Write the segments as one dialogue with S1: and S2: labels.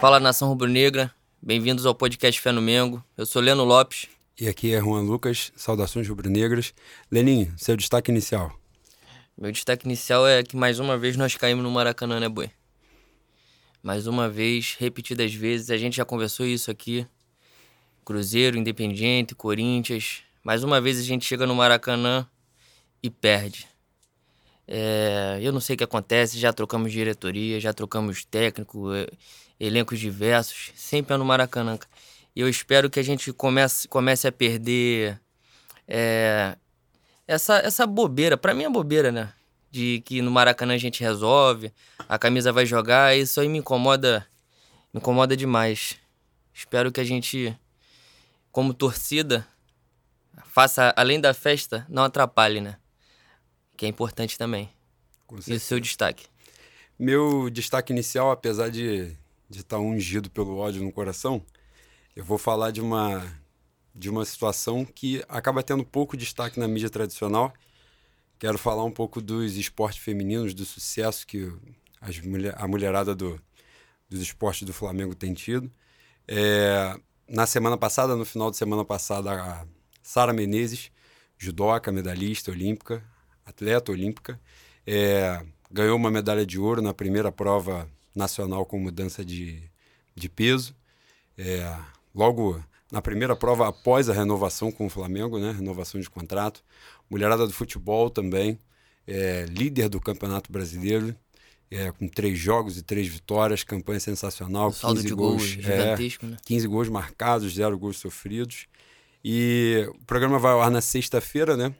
S1: Fala nação rubro-negra, bem-vindos ao podcast Fé no Mengo. Eu sou Leno Lopes.
S2: E aqui é Juan Lucas, saudações rubro-negras. Leninho, seu destaque inicial.
S1: Meu destaque inicial é que mais uma vez nós caímos no Maracanã, né, boi? Mais uma vez, repetidas vezes, a gente já conversou isso aqui. Cruzeiro, Independiente, Corinthians. Mais uma vez a gente chega no Maracanã e perde. É, eu não sei o que acontece, já trocamos diretoria, já trocamos técnico, elencos diversos, sempre é no Maracanã. E eu espero que a gente comece, comece a perder é, essa, essa bobeira. Para mim é bobeira, né? De que no Maracanã a gente resolve, a camisa vai jogar, isso aí me incomoda, me incomoda demais. Espero que a gente, como torcida, faça, além da festa, não atrapalhe, né? Que é importante também. E o seu destaque?
S2: Meu destaque inicial, apesar de de estar ungido pelo ódio no coração, eu vou falar de uma de uma situação que acaba tendo pouco destaque na mídia tradicional. Quero falar um pouco dos esportes femininos, do sucesso que as mulher, a mulherada do, dos esportes do Flamengo tem tido. É, na semana passada, no final de semana passada, a Sara Menezes, judoca, medalhista olímpica, atleta olímpica, é, ganhou uma medalha de ouro na primeira prova nacional com mudança de, de peso. É, logo na primeira prova após a renovação com o Flamengo, né? Renovação de contrato. Mulherada do futebol também, é, líder do Campeonato Brasileiro, é, com três jogos e três vitórias, campanha sensacional.
S1: saldo 15 de gols, gols é, né?
S2: 15 gols marcados, zero gols sofridos. E o programa vai ao ar na sexta-feira, né?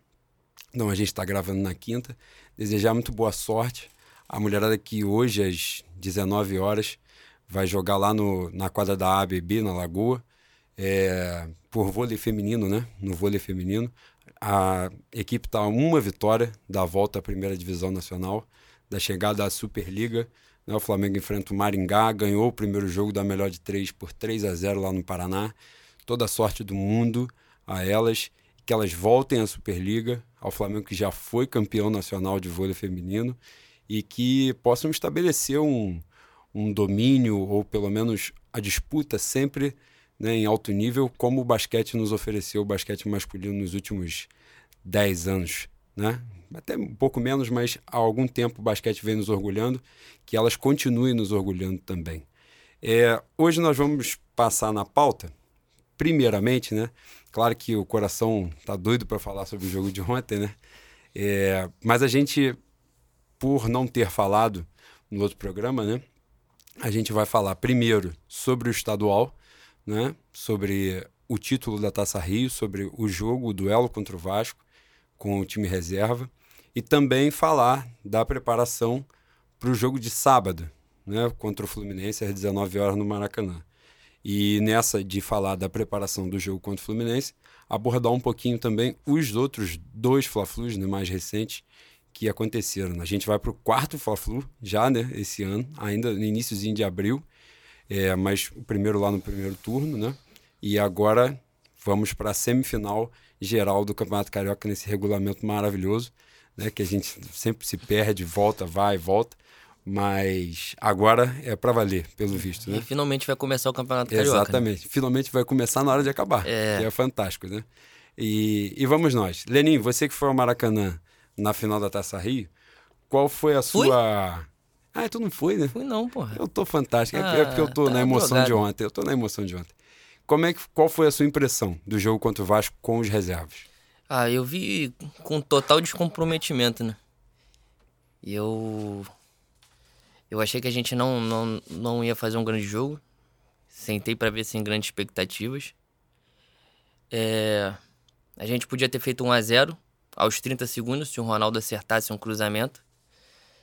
S2: Então a gente está gravando na quinta. Desejar muito boa sorte. A mulherada que hoje, às 19 horas, vai jogar lá no, na quadra da ABB, na Lagoa, é, por vôlei feminino, né? No vôlei feminino. A equipe está uma vitória da volta à primeira divisão nacional, da chegada à Superliga. Né? O Flamengo enfrenta o Maringá, ganhou o primeiro jogo da melhor de três por 3 a 0 lá no Paraná. Toda a sorte do mundo a elas, que elas voltem à Superliga, ao Flamengo que já foi campeão nacional de vôlei feminino e que possam estabelecer um, um domínio ou pelo menos a disputa sempre né, em alto nível, como o basquete nos ofereceu, o basquete masculino nos últimos 10 anos. Né? Até um pouco menos, mas há algum tempo o basquete vem nos orgulhando, que elas continuem nos orgulhando também. É, hoje nós vamos passar na pauta, primeiramente, né? Claro que o coração tá doido para falar sobre o jogo de ontem, né? É, mas a gente por não ter falado no outro programa, né? A gente vai falar primeiro sobre o estadual, né? Sobre o título da Taça Rio, sobre o jogo, o duelo contra o Vasco com o time reserva e também falar da preparação para o jogo de sábado, né? Contra o Fluminense às 19 horas no Maracanã. E nessa de falar da preparação do jogo contra o Fluminense, abordar um pouquinho também os outros dois Fla-Flus né, mais recentes que aconteceram. A gente vai para o quarto Fla-Flu já, né, esse ano, ainda no iníciozinho de abril, é, mas o primeiro lá no primeiro turno, né? E agora vamos para a semifinal geral do Campeonato Carioca nesse regulamento maravilhoso, né? Que a gente sempre se perde, volta, vai, volta. Mas agora é para valer, pelo visto, né?
S1: E finalmente vai começar o Campeonato Carioca.
S2: Né? Exatamente. Né? Finalmente vai começar na hora de acabar. É, que é fantástico, né? E, e vamos nós. Lenin, você que foi ao Maracanã, na final da Taça Rio, qual foi a
S1: Fui?
S2: sua. Ah, tu não foi, né?
S1: Fui não, porra.
S2: Eu tô fantástico. É ah, é porque eu tô tá na emoção de ontem. Eu tô na emoção de ontem. Como é que, qual foi a sua impressão do jogo contra o Vasco com os reservas?
S1: Ah, eu vi com total descomprometimento, né? Eu. Eu achei que a gente não, não, não ia fazer um grande jogo. Sentei para ver sem grandes expectativas. É... A gente podia ter feito 1 a 0 aos 30 segundos, se o Ronaldo acertasse um cruzamento.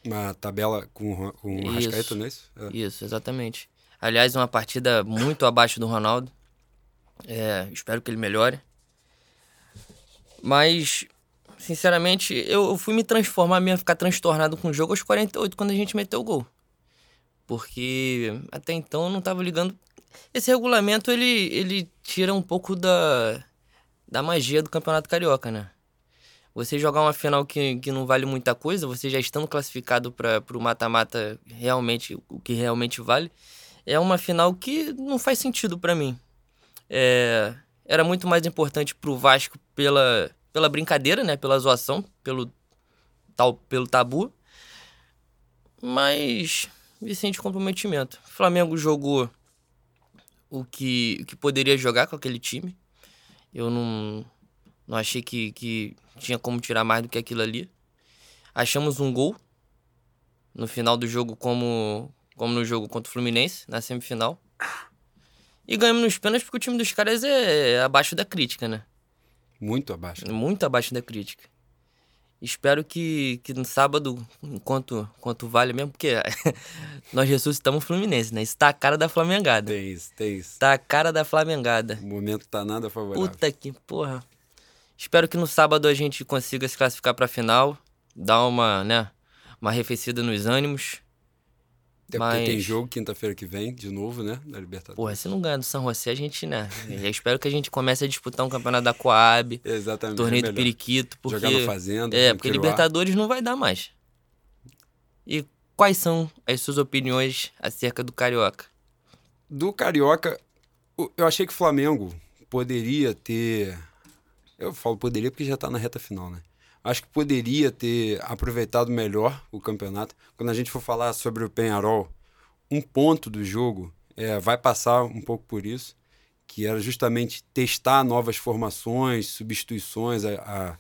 S2: Uma tabela com, com o Rascaeta, não é isso? É.
S1: Isso, exatamente. Aliás, uma partida muito abaixo do Ronaldo. É, espero que ele melhore. Mas, sinceramente, eu, fui me transformar mesmo, ficar transtornado com o jogo aos 48, quando a gente meteu o gol. Porque até então eu não estava ligando. Esse regulamento ele, ele tira um pouco da, da magia do Campeonato Carioca, né? Você jogar uma final que, que não vale muita coisa, você já estando classificado para o mata-mata realmente, o que realmente vale, é uma final que não faz sentido para mim. É, era muito mais importante pro Vasco pela, pela brincadeira, né? Pela zoação, pelo, tal, pelo tabu. Mas Vicente comprometimento. O Flamengo jogou o que, o que poderia jogar com aquele time. Eu não, não achei que, que tinha como tirar mais do que aquilo ali. Achamos um gol no final do jogo, como, como no jogo contra o Fluminense, na semifinal. E ganhamos nos pênaltis porque o time dos caras é abaixo da crítica, né?
S2: Muito abaixo.
S1: Muito abaixo da crítica. Espero que, que no sábado, enquanto, enquanto vale mesmo, porque nós ressuscitamos o Fluminense, né? Isso tá a cara da Flamengada.
S2: Tem isso, tem isso.
S1: Tá a cara da Flamengada.
S2: O momento tá nada favorável.
S1: Puta que porra. Espero que no sábado a gente consiga se classificar pra final, dar uma, né, uma arrefecida nos ânimos.
S2: Até
S1: Mas-
S2: porque tem jogo quinta-feira que vem, de novo, né? Da Libertadores.
S1: Porra, se não ganhar do São José, a gente, né? Eu espero que a gente comece a disputar um campeonato da Coab,
S2: Exatamente.
S1: torneio
S2: é
S1: do. Periquito, porque.
S2: Jogar na Fazenda.
S1: É,
S2: no
S1: porque. Libertadores não vai dar mais. E quais são as suas opiniões acerca do Carioca?
S2: Do Carioca, eu achei que o Flamengo poderia ter. Eu falo poderia porque já tá na reta final, né? Acho que poderia ter aproveitado melhor o campeonato. Quando a gente for falar sobre o Penharol, um ponto do jogo é, vai passar um pouco por isso, que era justamente testar novas formações, substituições, a, a-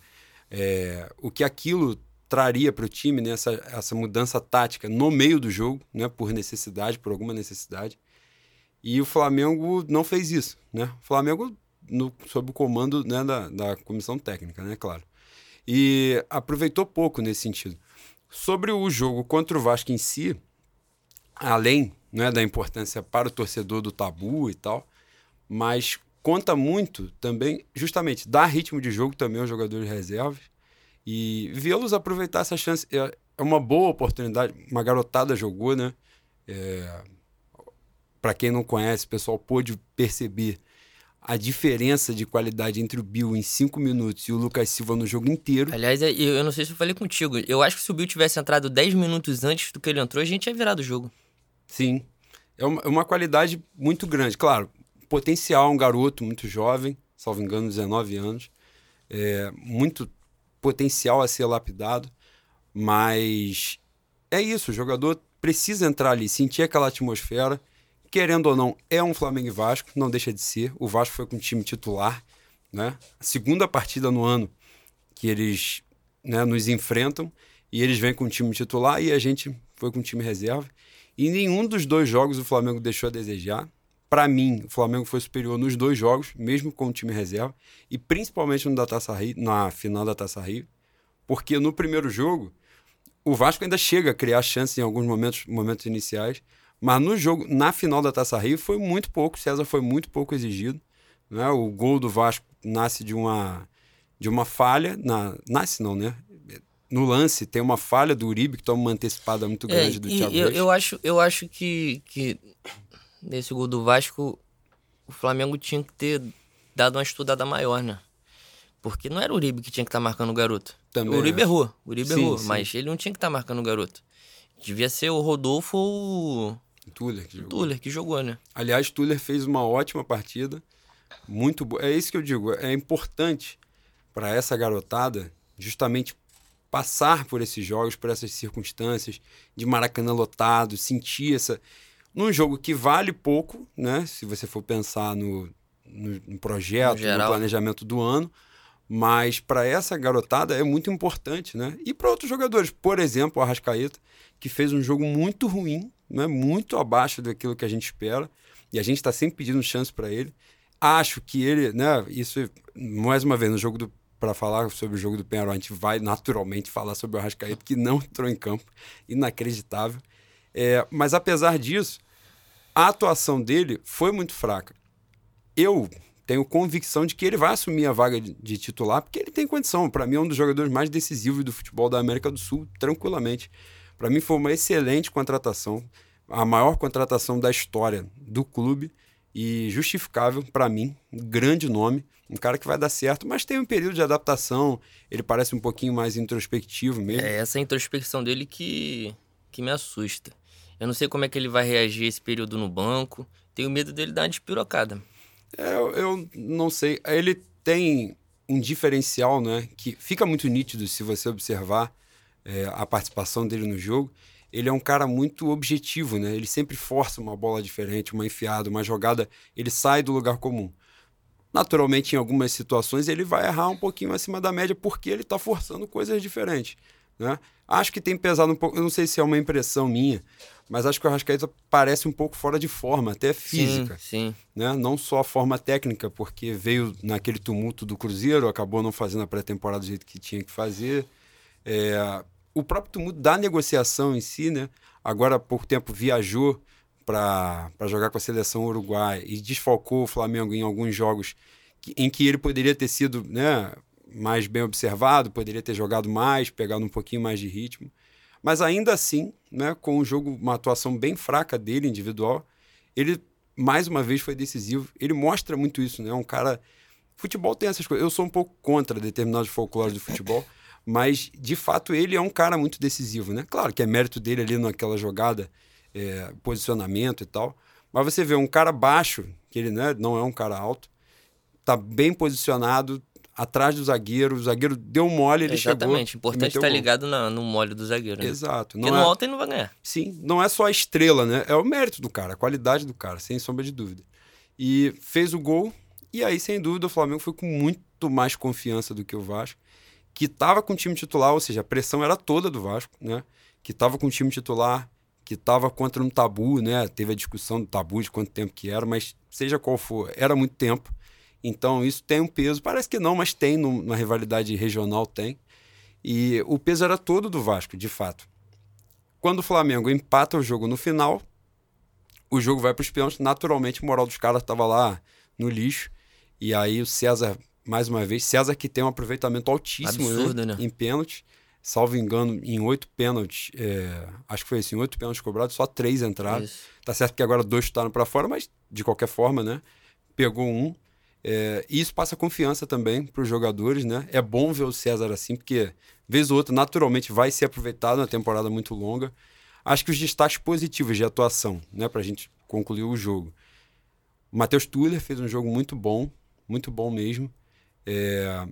S2: é, o que aquilo traria para o time, né? essa, essa mudança tática no meio do jogo, né? por necessidade, por alguma necessidade. E o Flamengo não fez isso, né? O Flamengo no, sob o comando né, da, da comissão técnica, né? Claro. E aproveitou pouco nesse sentido. Sobre o jogo contra o Vasco em si, além né, da importância para o torcedor do tabu e tal, mas conta muito também, justamente, dar ritmo de jogo também aos jogadores reservas e vê-los aproveitar essa chance. É, é uma boa oportunidade. Uma garotada jogou, né? É, para quem não conhece, o pessoal pôde perceber a diferença de qualidade entre o Bill em cinco minutos e o Lucas Silva no jogo inteiro.
S1: Aliás, é- eu não sei se eu falei contigo. Eu acho que se o Bill tivesse entrado 10 minutos antes do que ele entrou, a gente ia virado o jogo.
S2: Sim. É uma, é uma qualidade muito grande. Claro, potencial, um garoto muito jovem, salvo engano, 19 anos. É, muito potencial a ser lapidado, mas é isso, o jogador precisa entrar ali, sentir aquela atmosfera. Querendo ou não, é um Flamengo e Vasco, não deixa de ser. O Vasco foi com o time titular, né? Segunda partida no ano que eles né, nos enfrentam e eles vêm com o time titular e a gente foi com o time reserva. E nenhum dos dois jogos o Flamengo deixou a desejar. Para mim, o Flamengo foi superior nos dois jogos, mesmo com o time reserva, e principalmente no da Taça Rio, na final da Taça Rio, porque no primeiro jogo o Vasco ainda chega a criar chances em alguns momentos, momentos iniciais, mas no jogo, na final da Taça Rio, foi muito pouco. César foi muito pouco exigido. Né? O gol do Vasco nasce de uma, de uma falha. Na, nasce não, né? No lance tem uma falha do Uribe, que toma uma antecipada muito grande do
S1: É, e
S2: Thiago
S1: eu, eu acho, eu acho que, que nesse gol do Vasco, o Flamengo tinha que ter dado uma estudada maior, né? Porque não era o Uribe que tinha que estar marcando o garoto.
S2: Também
S1: o Uribe
S2: acho.
S1: errou, o Uribe
S2: Sim,
S1: errou,
S2: sim.
S1: mas ele não tinha que estar marcando o garoto. Devia ser o Rodolfo ou o
S2: Tuller, que jogou.
S1: Tuller que jogou, né?
S2: Aliás, Tuller fez uma ótima partida, muito boa. É isso que eu digo, é importante para essa garotada justamente passar por esses jogos, por essas circunstâncias de Maracanã lotado, sentir essa num jogo que vale pouco, né? Se você for pensar no, no, no projeto,
S1: No
S2: no, planejamento do ano, mas para essa garotada é muito importante, né? E para outros jogadores, por exemplo, o Arrascaeta, que fez um jogo muito ruim, né? Muito abaixo daquilo que a gente espera, e a gente está sempre pedindo chance para ele. Acho que ele, né? Isso mais uma vez no jogo do para falar sobre o jogo do Penharol, a gente vai naturalmente falar sobre o Arrascaeta que não entrou em campo, inacreditável. É, mas apesar disso, a atuação dele foi muito fraca. Eu tenho convicção de que ele vai assumir a vaga de, de titular, porque ele tem condição. Para mim, é um dos jogadores mais decisivos do futebol da América do Sul, tranquilamente. Para mim, foi uma excelente contratação, a maior contratação da história do clube e justificável para mim, um grande nome, um cara que vai dar certo, mas tem um período de adaptação, ele parece um pouquinho mais introspectivo mesmo.
S1: É essa introspecção dele que, que me assusta. Eu não sei como é que ele vai reagir esse período no banco. Tenho medo dele dar uma despirocada.
S2: É, eu, eu não sei. Ele tem um diferencial, né? Que fica muito nítido se você observar é, a participação dele no jogo. Ele é um cara muito objetivo, né? Ele sempre força uma bola diferente, uma enfiada, uma jogada. Ele sai do lugar comum. Naturalmente, em algumas situações, ele vai errar um pouquinho acima da média porque ele está forçando coisas diferentes. Né? Acho que tem pesado um pouco, eu não sei se é uma impressão minha, mas acho que o Arrascaeta parece um pouco fora de forma, até física.
S1: Sim, sim.
S2: Né? Não só a forma técnica, porque veio naquele tumulto do Cruzeiro, acabou não fazendo a pré-temporada do jeito que tinha que fazer. É... O próprio tumulto da negociação em si, né? Agora há pouco tempo viajou para jogar com a seleção uruguaia e desfalcou o Flamengo em alguns jogos que, em que ele poderia ter sido né, mais bem observado, poderia ter jogado mais, pegado um pouquinho mais de ritmo. Mas ainda assim, né, com o jogo, uma atuação bem fraca dele, individual, ele mais uma vez foi decisivo. Ele mostra muito isso, né? Um cara. Futebol tem essas coisas. Eu sou um pouco contra determinados folclores do futebol, mas de fato ele é um cara muito decisivo, né? Claro que é mérito dele ali naquela jogada, é, posicionamento e tal. Mas você vê um cara baixo, que ele né, não é um cara alto, tá bem posicionado, atrás do zagueiro, o zagueiro deu mole, ele
S1: Exatamente.
S2: chegou.
S1: Exatamente, importante estar tá ligado na, no mole do zagueiro. Né?
S2: Exato.
S1: Não Porque é... no alto ele não vai ganhar.
S2: Sim, não é só a estrela, né? É o mérito do cara, a qualidade do cara, sem sombra de dúvida. E fez o gol, e aí, sem dúvida, o Flamengo foi com muito mais confiança do que o Vasco, que estava com o time titular, ou seja, a pressão era toda do Vasco, né? Que estava com o time titular, que estava contra um tabu, né? Teve a discussão do tabu de quanto tempo que era, mas seja qual for, era muito tempo. Então isso tem um peso. Parece que não, mas tem na rivalidade regional tem. E o peso era todo do Vasco, de fato. Quando o Flamengo empata o jogo no final, o jogo vai para os pênaltis. Naturalmente, o moral dos caras estava lá no lixo. E aí o César, mais uma vez, César que tem um aproveitamento altíssimo
S1: Absurdo,
S2: né?
S1: né?
S2: em pênalti. Salvo engano, em oito pênaltis, é, acho que foi assim, oito pênaltis cobrados, só três entraram. Isso. Tá certo que agora dois chutaram para fora, mas de qualquer forma, né? Pegou um. É, e isso passa confiança também para os jogadores, né? É bom ver o César assim, porque vez ou outra, naturalmente, vai ser aproveitado na temporada muito longa. Acho que os destaques positivos de atuação, né, para a gente concluir o jogo. O Matheus Tuller fez um jogo muito bom, muito bom mesmo. É...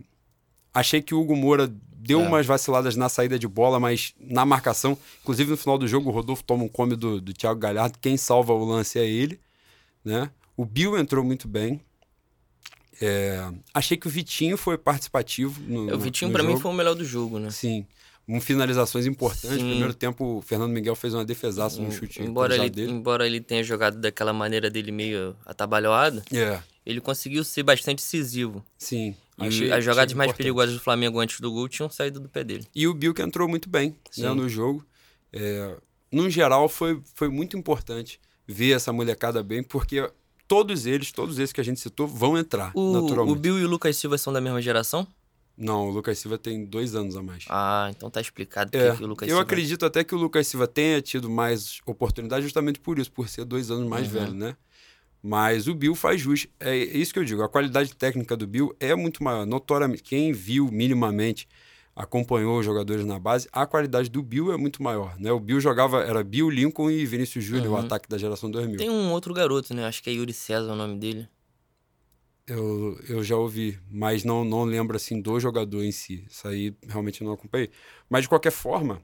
S2: Achei que o Hugo Moura deu é. umas vaciladas na saída de bola, mas na marcação, inclusive no final do jogo, o Rodolfo toma um come do, do Thiago Galhardo. Quem salva o lance é ele, né? O Bill entrou muito bem. É, achei que o Vitinho foi participativo. No,
S1: é, o Vitinho, para mim, foi o melhor do jogo, né?
S2: Sim. Com finalizações importantes. No primeiro tempo, o Fernando Miguel fez uma defesaça no chute.
S1: Embora ele, dele. embora ele tenha jogado daquela maneira dele meio atabalhoado,
S2: é.
S1: ele conseguiu ser bastante decisivo.
S2: Sim.
S1: E achei, as jogadas mais importante. perigosas do Flamengo antes do gol tinham saído do pé dele.
S2: E o Bill que entrou muito bem né, no jogo. É, no geral, foi, foi muito importante ver essa molecada bem, porque todos eles, todos esses que a gente citou, vão entrar,
S1: o,
S2: naturalmente.
S1: O Bill e o Lucas Silva são da mesma geração?
S2: Não, o Lucas Silva tem dois anos a mais.
S1: Ah, então tá explicado
S2: é,
S1: que o Lucas
S2: Eu
S1: Silva...
S2: acredito até que o Lucas Silva tenha tido mais oportunidade justamente por isso, por ser dois anos mais uhum. velho, né? Mas o Bill faz jus. É isso que eu digo. A qualidade técnica do Bill é muito maior. Notoriamente, quem viu minimamente acompanhou os jogadores na base, a qualidade do Bill é muito maior, né? O Bill jogava, era Bill, Lincoln e Vinícius Júnior, uhum. o ataque da geração 2000.
S1: Tem um outro garoto, né? Acho que é Yuri César o nome dele.
S2: Eu, eu já ouvi, mas não, não lembro, assim, do jogador em si. Isso aí realmente não acompanhei. Mas, de qualquer forma,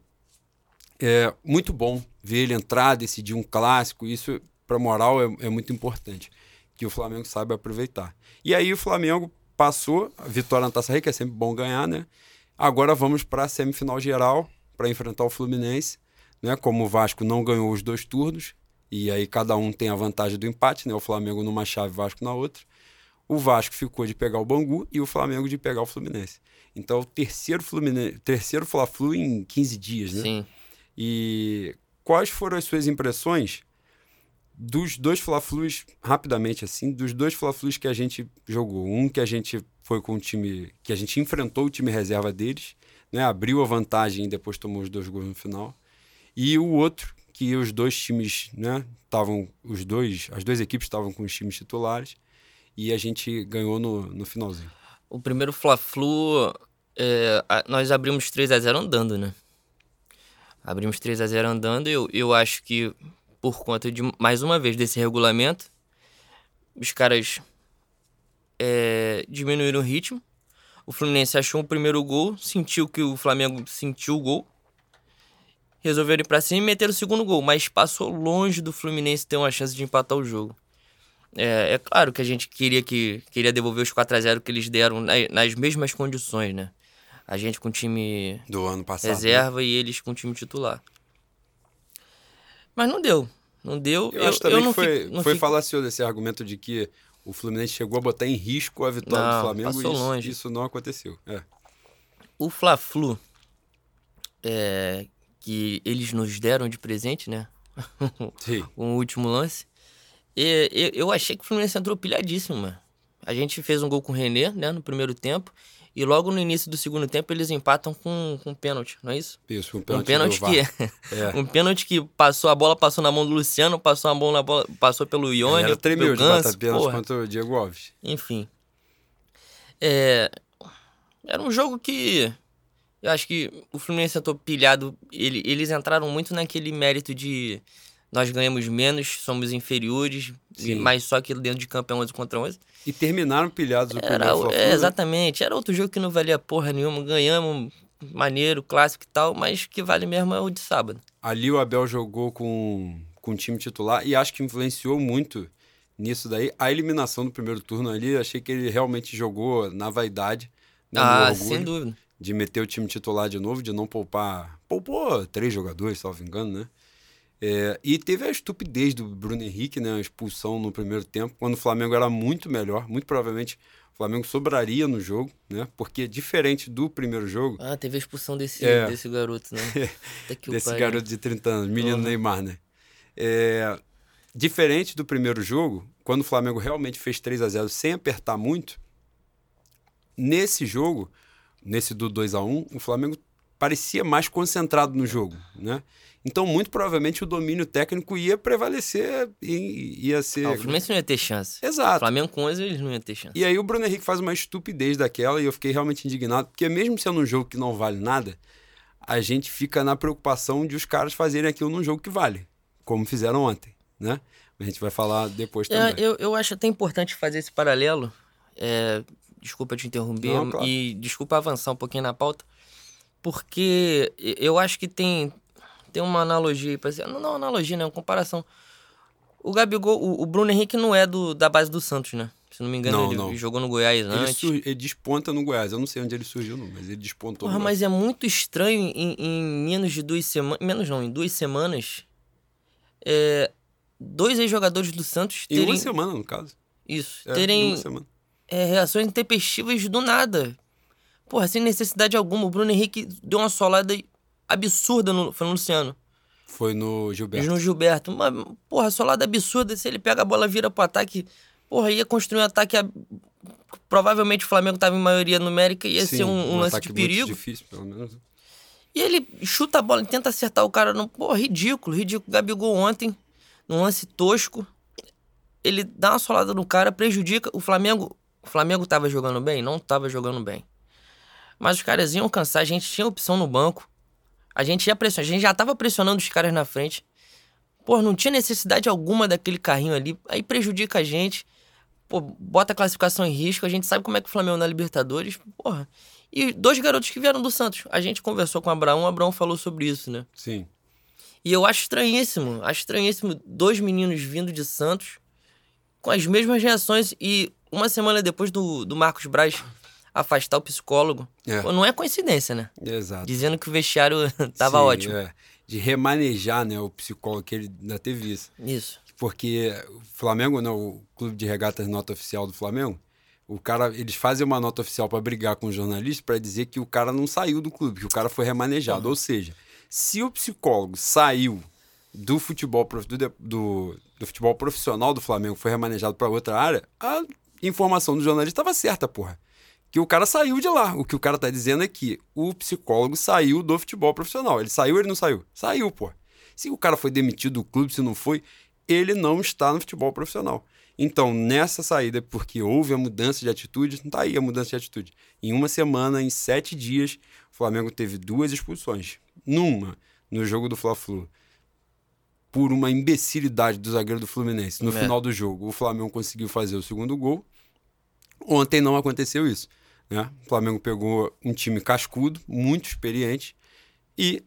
S2: é muito bom ver ele entrar, decidir um clássico. Isso, para moral, é, é muito importante. Que o Flamengo sabe aproveitar. E aí o Flamengo passou, a vitória na Taça Rei, que é sempre bom ganhar, né? Agora vamos para a semifinal geral para enfrentar o Fluminense. Né? Como o Vasco não ganhou os dois turnos, e aí cada um tem a vantagem do empate, né? o Flamengo numa chave, o Vasco na outra. O Vasco ficou de pegar o Bangu e o Flamengo de pegar o Fluminense. Então, o terceiro, Fluminense, terceiro Fla-Flu em 15 dias, né?
S1: Sim.
S2: E quais foram as suas impressões dos dois Fla-Flus, rapidamente assim, dos dois Fla-Flus que a gente jogou? Um que a gente foi com o time que a gente enfrentou o time reserva deles, né? Abriu a vantagem e depois tomou os dois gols no final. E o outro que os dois times, né, estavam os dois, as duas equipes estavam com os times titulares e a gente ganhou no, no finalzinho.
S1: O primeiro Fla-Flu, é, nós abrimos 3 a 0 andando, né? Abrimos 3 a 0 andando. Eu, eu acho que por conta de, mais uma vez, desse regulamento, os caras é, diminuíram o ritmo. O Fluminense achou o primeiro gol, sentiu que o Flamengo sentiu o gol. Resolveram ir pra cima e meteram o segundo gol, mas passou longe do Fluminense ter uma chance de empatar o jogo. É, é claro que a gente queria que queria devolver os 4 a 0 que eles deram nas, nas mesmas condições, né? A gente com o time
S2: do ano passado, né?
S1: reserva né? e eles com o time titular. Mas não deu. Não deu.
S2: Eu, eu acho também eu que foi, fico, foi fico... falacioso esse argumento de que o Fluminense chegou a botar em risco a vitória não, do Flamengo
S1: passou
S2: e isso,
S1: longe.
S2: isso não aconteceu. É.
S1: O Fla-Flu, é, que eles nos deram de presente, né?
S2: Sim.
S1: o último lance. E, eu achei que o Fluminense entrou pilhadíssimo, mano. A gente fez um gol com o René, né, no primeiro tempo. E logo no início do segundo tempo eles empatam com, com um pênalti, não é isso?
S2: Isso, um pênalti.
S1: Um pênalti que. é. um pênalti que passou, a bola passou na mão do Luciano, passou a mão na bola, passou pelo Ione. Era
S2: tremeu
S1: de
S2: bater pênalti contra o Diego Alves.
S1: Enfim. É, era um jogo que. Eu acho que o Fluminense entrou pilhado. Ele, eles entraram muito naquele mérito de nós ganhamos menos, somos inferiores, Sim. mas só que dentro de campo é 11 contra 11.
S2: E terminaram pilhados o
S1: era,
S2: primeiro
S1: é, Exatamente. Era outro jogo que não valia porra nenhuma. Ganhamos, maneiro, clássico e tal, mas que vale mesmo é o de sábado.
S2: Ali o Abel jogou com, com o time titular e acho que influenciou muito nisso daí. A eliminação do primeiro turno ali, achei que ele realmente jogou na vaidade.
S1: Né, ah, sem dúvida.
S2: De meter o time titular de novo, de não poupar. Poupou três jogadores, se não me engano, né? É, e teve a estupidez do Bruno Henrique, né? A expulsão no primeiro tempo, quando o Flamengo era muito melhor. Muito provavelmente o Flamengo sobraria no jogo, né? Porque diferente do primeiro jogo.
S1: Ah, teve a expulsão desse, é, desse garoto, né?
S2: desse pai, garoto de 30 anos, menino uhum. Neymar, né? É, diferente do primeiro jogo, quando o Flamengo realmente fez 3 a 0 sem apertar muito, nesse jogo, nesse do 2 a 1 o Flamengo parecia mais concentrado no jogo, né? Então, muito provavelmente, o domínio técnico ia prevalecer e ia ser.
S1: Ah, o Fluminense não ia ter chance.
S2: Exato. O
S1: Flamengo com 11, eles não iam ter chance.
S2: E aí o Bruno Henrique faz uma estupidez daquela e eu fiquei realmente indignado, porque mesmo sendo um jogo que não vale nada, a gente fica na preocupação de os caras fazerem aquilo num jogo que vale, como fizeram ontem, né? A gente vai falar depois é, também.
S1: É, eu, eu acho até importante fazer esse paralelo. É, desculpa te interromper não, claro. e desculpa avançar um pouquinho na pauta, porque eu acho que tem tem uma analogia aí pra Não, não analogia, né? Uma comparação. O Gabigol, o, o, Bruno Henrique não é do, da base do Santos, né? Se não me engano,
S2: não,
S1: ele
S2: não.
S1: jogou no Goiás
S2: ele
S1: antes.
S2: Sur, ele desponta no Goiás. Eu não sei onde ele surgiu, não, mas ele despontou.
S1: Porra, mas é muito estranho em, em, menos de duas semanas. Menos não, em duas semanas. É, dois ex-jogadores do Santos terem.
S2: Em uma semana, no caso.
S1: Isso. É, terem é, reações intempestivas do nada. Porra, sem necessidade alguma. O Bruno Henrique deu uma solada absurda no, foi no Luciano.
S2: Foi no Gilberto.
S1: No Gilberto. Uma, porra, solada absurda. Se ele pega a bola, vira pro ataque. Porra, ia construir um ataque. A... Provavelmente o Flamengo tava em maioria numérica, ia Sim, ser um, um, um lance de perigo.
S2: Muito difícil, pelo menos.
S1: E ele chuta a bola, tenta acertar o cara. Não, porra, ridículo, ridículo. Gabigol ontem, num lance tosco, ele dá uma solada no cara, prejudica. O Flamengo. O Flamengo tava jogando bem? Não tava jogando bem. Mas os caras iam cansar, a gente tinha opção no banco. A gente ia pressionar, a gente já tava pressionando os caras na frente. Pô, não tinha necessidade alguma daquele carrinho ali. Aí prejudica a gente. Pô, bota a classificação em risco. A gente sabe como é que o Flamengo na Libertadores. Porra. E dois garotos que vieram do Santos. A gente conversou com o Abraão, o Abraão falou sobre isso, né?
S2: Sim.
S1: E eu acho estranhíssimo. Acho estranhíssimo dois meninos vindo de Santos com as mesmas reações. E uma semana depois do, do Marcos Braz afastar o psicólogo. É. Pô, não é coincidência, né?
S2: Exato.
S1: Dizendo que o vestiário tava Sim, ótimo. É.
S2: De remanejar, né, o psicólogo, que ele ainda teve isso.
S1: Isso.
S2: Porque o Flamengo, não, né, o clube de regatas nota oficial do Flamengo, o cara, eles fazem uma nota oficial para brigar com o jornalista para dizer que o cara não saiu do clube, que o cara foi remanejado. Uhum. Ou seja, se o psicólogo saiu do futebol do, do, do futebol profissional do Flamengo, foi remanejado para outra área, a informação do jornalista estava certa, porra que o cara saiu de lá. O que o cara tá dizendo é que o psicólogo saiu do futebol profissional. Ele saiu ou ele não saiu? Saiu, pô. Se o cara foi demitido do clube, se não foi, ele não está no futebol profissional. Então, nessa saída, porque houve a mudança de atitude, não tá aí a mudança de atitude. Em uma semana, em sete dias, o Flamengo teve duas expulsões. Numa, no jogo do Fla-Flu, por uma imbecilidade do zagueiro do Fluminense, no
S1: É.
S2: final do jogo, o Flamengo conseguiu fazer o segundo gol. Ontem não aconteceu isso. Né? O Flamengo pegou um time cascudo, muito experiente, e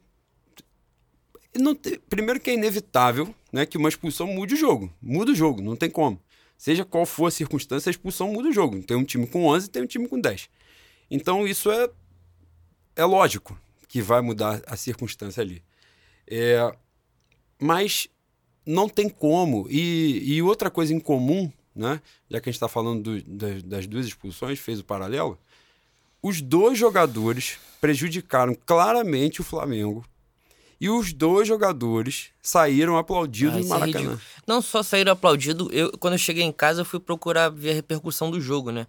S2: te- primeiro que é inevitável né, que uma expulsão mude o jogo. Muda o jogo, não tem como. Seja qual for a circunstância, a expulsão muda o jogo. Tem um time com 11 tem um time com 10. Então isso é, é lógico que vai mudar a circunstância ali. É, mas não tem como. E, e outra coisa em comum, né, já que a gente está falando do- das, das duas expulsões, fez o paralelo, os dois jogadores prejudicaram claramente o Flamengo e os dois jogadores saíram aplaudidos
S1: Ah,
S2: no
S1: é
S2: Maracanã.
S1: ridículo. Não só saíram aplaudidos, eu, quando eu cheguei em casa, eu fui procurar ver a repercussão do jogo, né?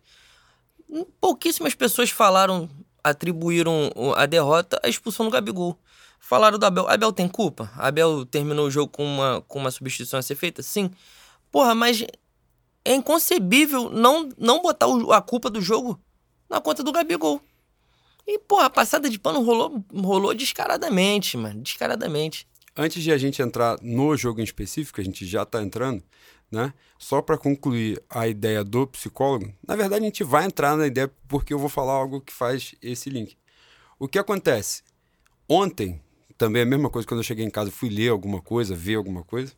S1: Pouquíssimas pessoas falaram, atribuíram a derrota à expulsão do Gabigol. Falaram do Abel. Abel tem culpa? Abel terminou o jogo com uma, com uma substituição a ser feita? Sim. Porra, mas é inconcebível não, não botar a culpa do jogo na conta do Gabigol. E, porra, a passada de pano rolou, rolou descaradamente, mano. Descaradamente.
S2: Antes de a gente entrar no jogo em específico, a gente já está entrando, né? Só para concluir a ideia do psicólogo, na verdade a gente vai entrar na ideia porque eu vou falar algo que faz esse link. O que acontece? Ontem, também a mesma coisa, quando eu cheguei em casa, fui ler alguma coisa, ver alguma coisa,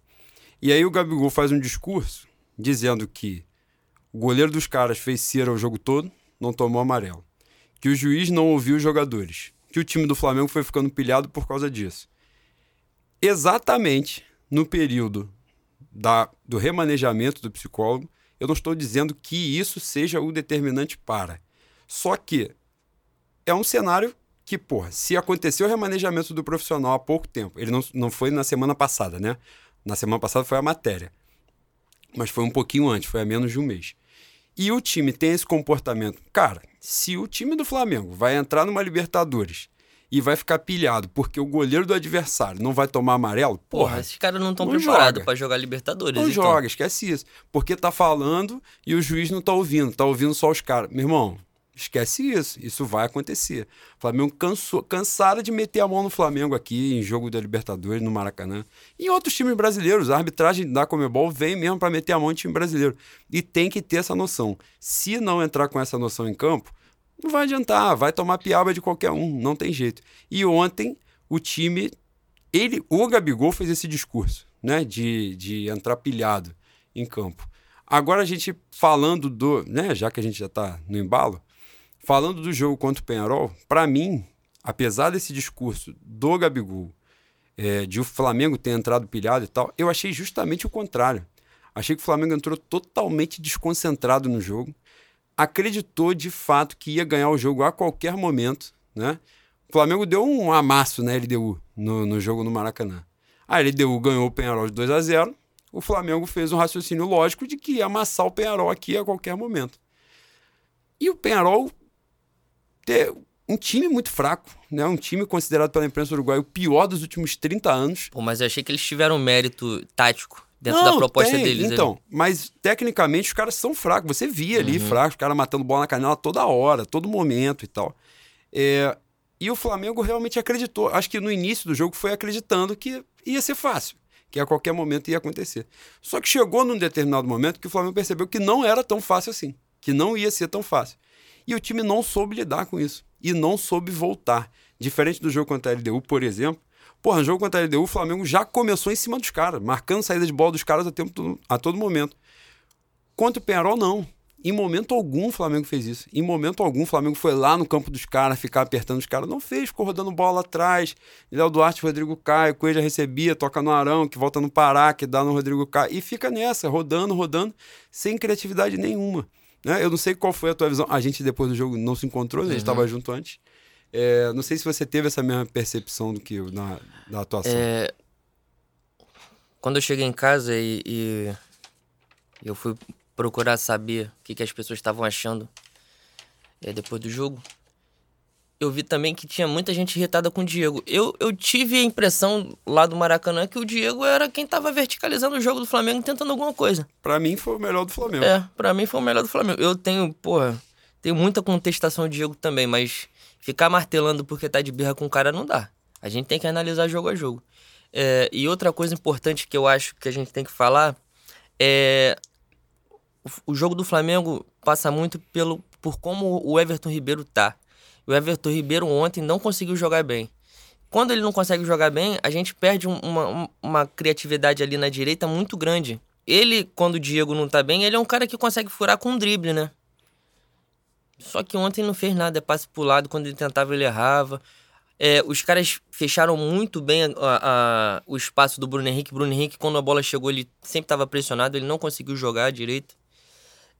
S2: e aí o Gabigol faz um discurso dizendo que o goleiro dos caras fez cera o jogo todo, não tomou amarelo. Que o juiz não ouviu os jogadores. Que o time do Flamengo foi ficando pilhado por causa disso exatamente no período da, do remanejamento do psicólogo. Eu não estou dizendo que isso seja o determinante para. Só que é um cenário que, porra, se aconteceu o remanejamento do profissional há pouco tempo, ele não, não foi na semana passada, né? Na semana passada foi a matéria. Mas foi um pouquinho antes, foi há menos de um mês. E o time tem esse comportamento. Cara, se o time do Flamengo vai entrar numa Libertadores e vai ficar pilhado porque o goleiro do adversário não vai tomar amarelo,
S1: Porra,
S2: porra,
S1: esses caras não estão preparados pra jogar Libertadores.
S2: não
S1: então.
S2: joga, esquece isso. Porque tá falando e o juiz não tá ouvindo, tá ouvindo só os caras. Meu irmão, esquece isso, isso vai acontecer. O Flamengo cansou, cansaram de meter a mão no Flamengo aqui em jogo da Libertadores, no Maracanã. E em outros times brasileiros, a arbitragem da Comebol vem mesmo para meter a mão em time brasileiro. E tem que ter essa noção. Se não entrar com essa noção em campo, não vai adiantar, vai tomar piaba de qualquer um, não tem jeito. E ontem o time, ele, o Gabigol fez esse discurso, né, de, de entrar pilhado em campo. Agora a gente falando do, né, já que a gente já tá no embalo, falando do jogo contra o Penharol, para mim, apesar desse discurso do Gabigol, é, de o Flamengo ter entrado pilhado e tal, eu achei justamente o contrário. Achei que o Flamengo entrou totalmente desconcentrado no jogo, acreditou de fato que ia ganhar o jogo a qualquer momento, né? O Flamengo deu um amasso na LDU no, no jogo no Maracanã. A LDU ganhou o Penharol de 2 a 0 o Flamengo fez um raciocínio lógico de que ia amassar o Penharol aqui a qualquer momento. E o Penharol ter um time muito fraco, né? um time considerado pela imprensa uruguaia o pior dos últimos 30 anos.
S1: Pô, mas eu achei que eles tiveram mérito tático dentro da proposta
S2: tem,
S1: deles.
S2: Então,
S1: ali.
S2: mas tecnicamente os caras são fracos. Você via ali
S1: Uhum.
S2: fracos, os caras matando bola na canela toda hora, todo momento e tal. É, e o Flamengo realmente acreditou. Acho que no início do jogo foi acreditando que ia ser fácil, que a qualquer momento ia acontecer. Só que chegou num determinado momento que o Flamengo percebeu que não era tão fácil assim, que não ia ser tão fácil. E o time não soube lidar com isso e não soube voltar. Diferente do jogo contra a LDU, por exemplo. Porra, no jogo contra a LDU, o Flamengo já começou em cima dos caras, marcando saída de bola dos caras a, tempo, a todo momento. Contra o Penharol, não. Em momento algum o Flamengo fez isso. Em momento algum o Flamengo foi lá no campo dos caras, ficar apertando os caras. Não fez, ficou rodando bola atrás. Léo Duarte, Rodrigo Caio, Coelho já recebia, toca no Arão, que volta no Pará, que dá no Rodrigo Caio. E fica nessa, rodando, rodando, sem criatividade nenhuma. Né? Eu não sei qual foi a tua visão. A gente depois do jogo não se encontrou, a gente estava junto antes. É, não sei se você teve essa mesma percepção do que eu na, da atuação.
S1: É, Quando eu cheguei em casa e, e eu fui procurar saber o que, que as pessoas estavam achando é, depois do jogo, eu vi também que tinha muita gente irritada com o Diego. Eu, eu tive a impressão lá do Maracanã que o Diego era quem tava verticalizando o jogo do Flamengo tentando alguma coisa.
S2: Pra mim foi o melhor do Flamengo.
S1: É, pra mim foi o melhor do Flamengo. Eu tenho, porra, tenho muita contestação ao Diego também, mas ficar martelando porque tá de birra com o cara não dá. A gente tem que analisar jogo a jogo. É, e outra coisa importante que eu acho que a gente tem que falar é. O, o jogo do Flamengo passa muito pelo, por como o Everton Ribeiro tá. O Everton Ribeiro ontem não conseguiu jogar bem. Quando ele não consegue jogar bem, a gente perde uma, uma criatividade ali na direita muito grande. Ele, quando o Diego não tá bem, ele é um cara que consegue furar com um drible, né? Só que ontem não fez nada, é passe pro lado, quando ele tentava ele errava. É, os caras fecharam muito bem a, a, o espaço do Bruno Henrique. Bruno Henrique, quando a bola chegou, ele sempre estava pressionado, ele não conseguiu jogar direito.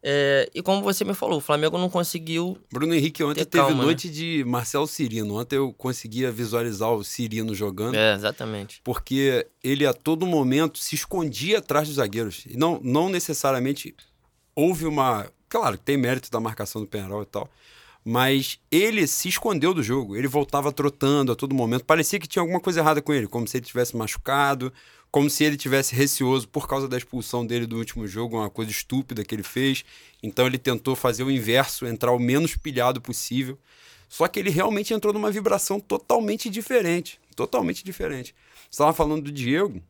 S1: É, e como você me falou, o Flamengo não conseguiu.
S2: Bruno Henrique ontem teve calma, né? noite né? de Marcelo Cirino. Ontem eu conseguia visualizar o Cirino jogando.
S1: É, exatamente.
S2: Porque ele a todo momento se escondia atrás dos zagueiros. E não, não necessariamente houve uma. Claro que tem mérito da marcação do Penarol e tal. Mas ele se escondeu do jogo. Ele voltava trotando a todo momento. Parecia que tinha alguma coisa errada com ele, como se ele tivesse machucado, como se ele tivesse receoso por causa da expulsão dele do último jogo, uma coisa estúpida que ele fez. Então ele tentou fazer o inverso, entrar o menos pilhado possível. Só que ele realmente entrou numa vibração totalmente diferente, totalmente diferente. Você estava falando do Diego,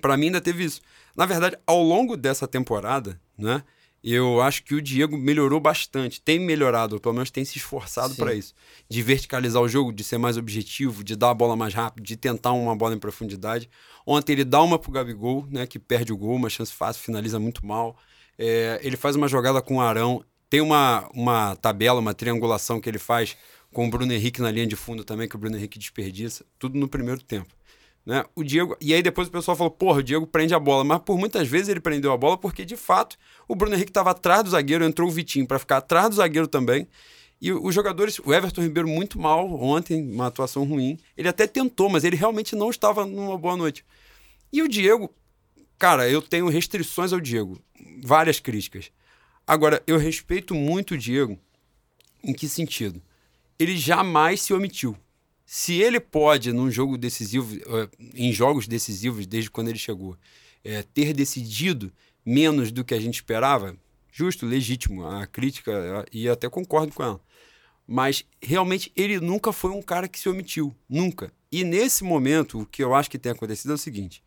S2: para mim ainda teve isso. Na verdade, ao longo dessa temporada, né? Eu acho que o Diego melhorou bastante, tem melhorado, pelo menos tem se esforçado para isso. De verticalizar o jogo, de ser mais objetivo, de dar a bola mais rápido, de tentar uma bola em profundidade. Ontem ele dá uma pro Gabigol, né, que perde o gol, uma chance fácil, finaliza muito mal. É, ele faz uma jogada com o Arão, tem uma, uma tabela, uma triangulação que ele faz com o Bruno Henrique na linha de fundo também, que o Bruno Henrique desperdiça, tudo no primeiro tempo. Né? O Diego, e aí depois o pessoal falou: porra, o Diego prende a bola. Mas por muitas vezes ele prendeu a bola porque de fato o Bruno Henrique estava atrás do zagueiro, entrou o Vitinho para ficar atrás do zagueiro também. E os jogadores, o Everton Ribeiro muito mal ontem, uma atuação ruim. Ele até tentou, mas ele realmente não estava numa boa noite. E o Diego, cara, eu tenho restrições ao Diego, várias críticas. Agora, eu respeito muito o Diego. Em que sentido? Ele jamais se omitiu. Se ele pode, num jogo decisivo, eh, em jogos decisivos, desde quando ele chegou, é, ter decidido menos do que a gente esperava, justo, legítimo, a crítica, e até concordo com ela. Mas realmente ele nunca foi um cara que se omitiu, nunca. E nesse momento, o que eu acho que tem acontecido é o seguinte: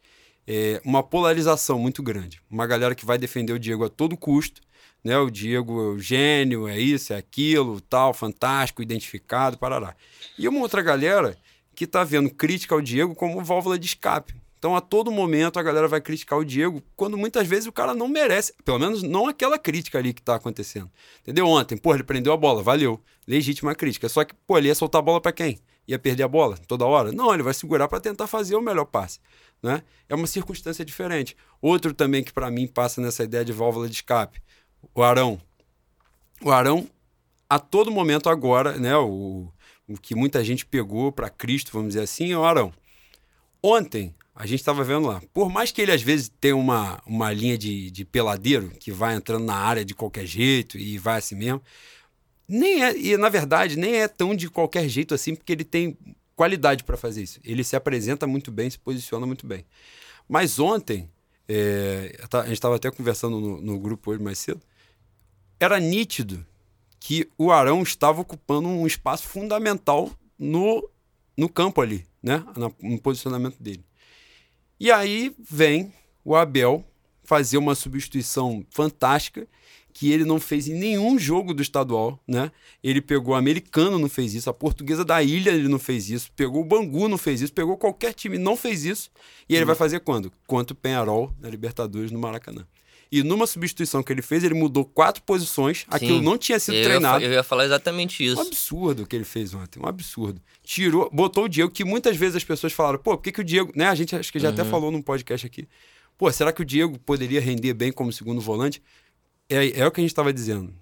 S2: é uma polarização muito grande. Uma galera que vai defender o Diego a todo custo, né? O Diego é gênio, é isso, é aquilo, tal, fantástico, identificado, parará. E uma outra galera que está vendo crítica ao Diego como válvula de escape. Então, a todo momento, a galera vai criticar o Diego, quando muitas vezes o cara não merece, pelo menos não aquela crítica ali que está acontecendo. Entendeu? Ontem, pô, ele prendeu a bola, valeu. Legítima crítica. Só que, pô, ele ia soltar a bola para quem? Ia perder a bola toda hora? Não, ele vai segurar para tentar fazer o melhor passe. Né? É uma circunstância diferente. Outro também que para mim passa nessa ideia de válvula de escape o Arão. O Arão, a todo momento agora, né, o, o que muita gente pegou para Cristo, vamos dizer assim, é o Arão. Ontem, a gente estava vendo lá, por mais que ele às vezes tenha uma, uma linha de, de peladeiro, que vai entrando na área de qualquer jeito e vai assim mesmo, nem é, e na verdade nem é tão de qualquer jeito assim, porque ele tem qualidade para fazer isso. Ele se apresenta muito bem, se posiciona muito bem. Mas ontem, é, a gente estava até conversando no, no grupo hoje mais cedo, era nítido que o Arão estava ocupando um espaço fundamental no, no campo ali, né? no posicionamento dele. E aí vem o Abel fazer uma substituição fantástica que ele não fez em nenhum jogo do estadual, né? Ele pegou o americano, não fez isso, a portuguesa da ilha ele não fez isso, pegou o Bangu, não fez isso, pegou qualquer time, não fez isso. E ele uhum. vai fazer quando? Contra o Penharol na Libertadores no Maracanã. E numa substituição que ele fez, ele mudou quatro posições. Sim. Aquilo não tinha sido
S1: eu
S2: treinado.
S1: Ia, eu ia falar exatamente isso.
S2: Um absurdo o que ele fez ontem. Um absurdo. Tirou, botou o Diego, que muitas vezes as pessoas falaram, pô, por que, que o Diego. Né? A gente acho que já uhum. até falou num podcast aqui. Pô, será que o Diego poderia render bem como segundo volante? É, é o que a gente estava dizendo.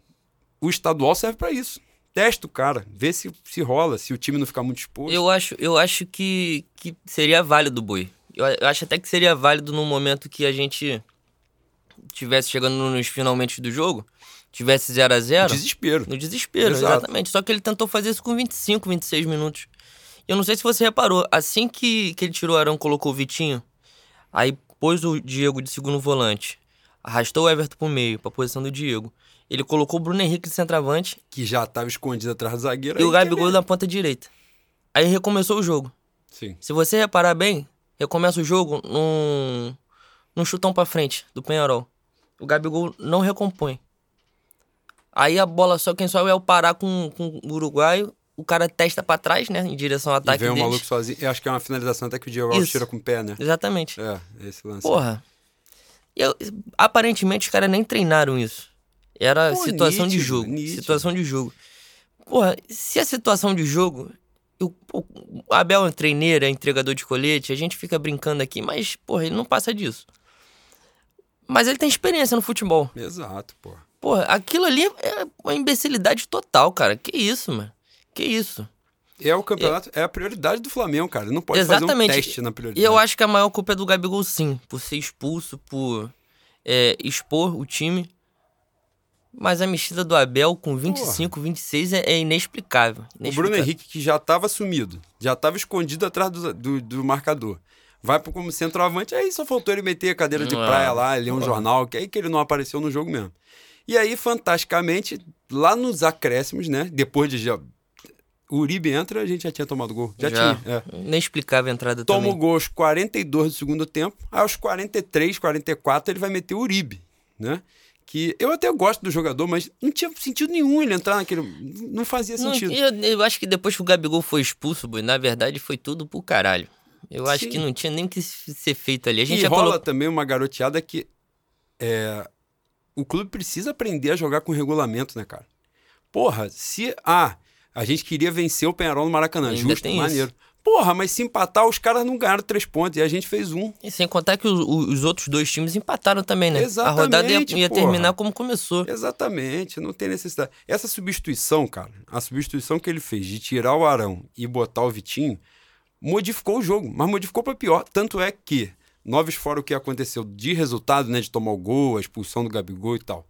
S2: O estadual serve para isso. Testa o cara, vê se, se rola, se o time não ficar muito exposto.
S1: Eu acho, eu acho que, que seria válido, Boi. Eu, eu acho até que seria válido no momento que a gente tivesse chegando nos finalmente do jogo, tivesse 0 a 0
S2: No desespero.
S1: No desespero, Exato. exatamente. Só que ele tentou fazer isso com 25, 26 minutos. Eu não sei se você reparou, assim que, que ele tirou o Arão, colocou o Vitinho, aí pôs o Diego de segundo volante, arrastou o Everton pro meio, pra posição do Diego. Ele colocou o Bruno Henrique de centroavante.
S2: Que já estava escondido atrás do zagueiro.
S1: E o Gabigol na ponta direita. Aí recomeçou o jogo.
S2: Sim.
S1: Se você reparar bem, recomeça o jogo num, num chutão pra frente do Penharol. O Gabigol não recompõe. Aí a bola só quem sobe é o Pará com, com o uruguaio. O cara testa pra trás, né? Em direção ao
S2: E
S1: ataque
S2: vem o
S1: deles.
S2: maluco sozinho. Eu acho que é uma finalização até que o Diego Alves tira com o pé, né?
S1: Exatamente.
S2: É, esse lance.
S1: Porra. E eu- aparentemente os caras nem treinaram isso. Era
S2: Pô,
S1: situação de
S2: nítido,
S1: jogo.
S2: nítido.
S1: Situação de jogo. Porra, se é situação de jogo, eu- o Abel é treineiro, é entregador de colete, a gente fica brincando aqui, mas, porra, ele não passa disso. Mas ele tem experiência no futebol.
S2: Exato, pô.
S1: Porra, aquilo ali é uma imbecilidade total, cara. Que isso, mano? Que isso?
S2: É o campeonato, é a prioridade do Flamengo, cara. Não pode
S1: Exatamente.
S2: fazer um teste na
S1: E
S2: prioridade.
S1: eu acho que a maior culpa é do Gabigol, sim, por ser expulso, por é, expor o time. Mas a mexida do Abel com 25, 26 é, é inexplicável.
S2: O Bruno
S1: inexplicável.
S2: Henrique, que já estava sumido, já estava escondido atrás do, do, do marcador. Vai pro como centroavante, aí só faltou ele meter a cadeira de praia lá, ler um jornal, que aí que ele não apareceu no jogo mesmo. E aí, fantasticamente, lá nos acréscimos, né? Depois de já. O Uribe entra, a gente já tinha tomado gol. Já, tinha. É.
S1: Inexplicável a entrada
S2: Toma o
S1: também.
S2: gol aos 42 do segundo tempo, aí aos 43, 44 ele vai meter o Uribe, né? Que eu até gosto do jogador, mas não tinha sentido nenhum ele entrar naquele. Não fazia
S1: Não,
S2: sentido.
S1: eu, eu acho que depois que o Gabigol foi expulso, boy, na verdade foi tudo pro caralho. Eu acho
S2: Sim.
S1: que não tinha nem o que se- ser feito ali. A gente
S2: e rola
S1: colocou.
S2: também uma garoteada que é, o clube precisa aprender a jogar com regulamento, né, cara? Porra, se. Ah, a gente queria vencer o Penharol no Maracanã.
S1: Ainda
S2: Justo,
S1: tem isso.
S2: maneiro. Porra, mas se empatar, os caras não ganharam três pontos e a gente fez um.
S1: E sem contar que os, os outros dois times empataram também, né? a rodada ia,
S2: Exatamente,
S1: ia terminar como começou.
S2: Exatamente, não tem necessidade. Essa substituição, cara, a substituição que ele fez de tirar o Arão e botar o Vitinho, modificou o jogo, mas modificou para pior. Tanto é que, noves fora o que aconteceu de resultado, né, de tomar o gol, a expulsão do Gabigol e tal.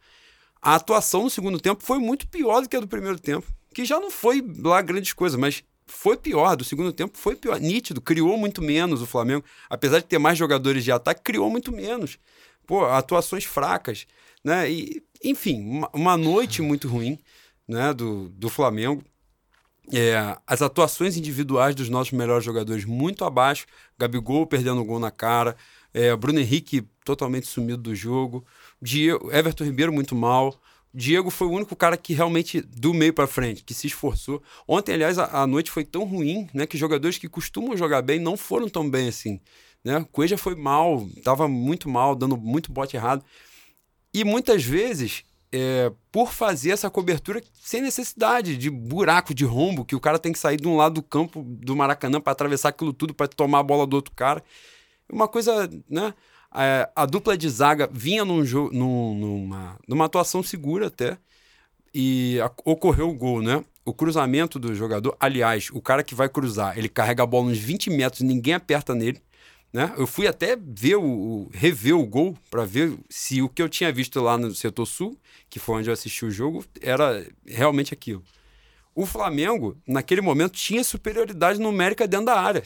S2: A atuação no segundo tempo foi muito pior do que a do primeiro tempo, que já não foi lá grandes coisas, mas foi pior, do segundo tempo foi pior, nítido, criou muito menos o Flamengo, apesar de ter mais jogadores de ataque, criou muito menos. Pô, atuações fracas, né? E, enfim, uma, uma noite muito ruim, né, do, do Flamengo. É, as atuações individuais dos nossos melhores jogadores muito abaixo. Gabigol perdendo gol na cara. É, Bruno Henrique totalmente sumido do jogo. Diego, Everton Ribeiro muito mal. Diego foi o único cara que realmente, do meio para frente, que se esforçou. Ontem, aliás, a, a noite foi tão ruim né, que jogadores que costumam jogar bem não foram tão bem assim. Né? Coelho foi mal, estava muito mal, dando muito bote errado. E muitas vezes, é, por fazer essa cobertura sem necessidade de buraco, de rombo, que o cara tem que sair de um lado do campo do Maracanã para atravessar aquilo tudo para tomar a bola do outro cara. Uma coisa, né? É, a dupla de zaga vinha num jo- num- numa, numa atuação segura até e a- ocorreu o gol, né? O cruzamento do jogador, aliás, o cara que vai cruzar, ele carrega a bola uns 20 metros, ninguém aperta nele, né? Eu fui até ver o, rever o gol para ver se o que eu tinha visto lá no setor sul, que foi onde eu assisti o jogo, era realmente aquilo. O Flamengo, naquele momento, tinha superioridade numérica dentro da área.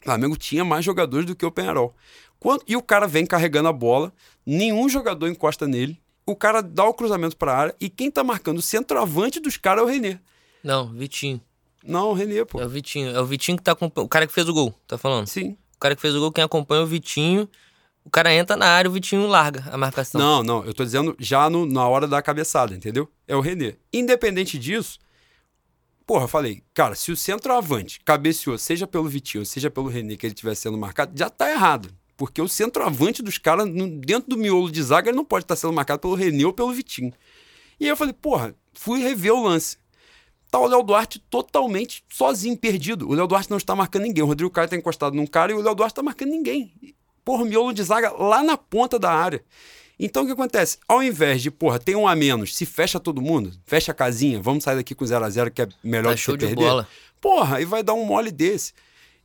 S2: O Flamengo tinha mais jogadores do que o Penharol. Quando- e o cara vem carregando a bola, nenhum jogador encosta nele, o cara dá o cruzamento para a área e quem tá marcando o centroavante dos caras é o Renê.
S1: Não, Vitinho.
S2: Não, o Renê, pô.
S1: É o Vitinho. É o Vitinho que tá acompanhando. O cara que fez o gol, tá falando?
S2: Sim.
S1: Cara que fez o gol, quem acompanha é o Vitinho. O cara entra na área, o Vitinho larga a marcação.
S2: Não, não, eu tô dizendo já no- na hora da cabeçada, entendeu? É o Renê. Independente disso, porra, eu falei, cara, se o centroavante cabeceou, seja pelo Vitinho, seja pelo Renê, que ele estivesse sendo marcado, já tá errado. Porque o centroavante dos caras, dentro do miolo de zaga, ele não pode estar sendo marcado pelo Renê ou pelo Vitinho. E aí eu falei, porra, fui rever o lance. Tá o Léo Duarte totalmente sozinho, perdido. O Léo Duarte não está marcando ninguém. O Rodrigo Caio tá encostado num cara e o Léo Duarte tá marcando ninguém. Porra, miolo de zaga lá na ponta da área. Então o que acontece? Ao invés de, porra, tem um a menos, se fecha todo mundo, fecha a casinha, vamos sair daqui com 0 a 0 que é melhor
S1: Tá
S2: que
S1: show
S2: perder.
S1: bola.
S2: Porra, aí vai dar um mole desse.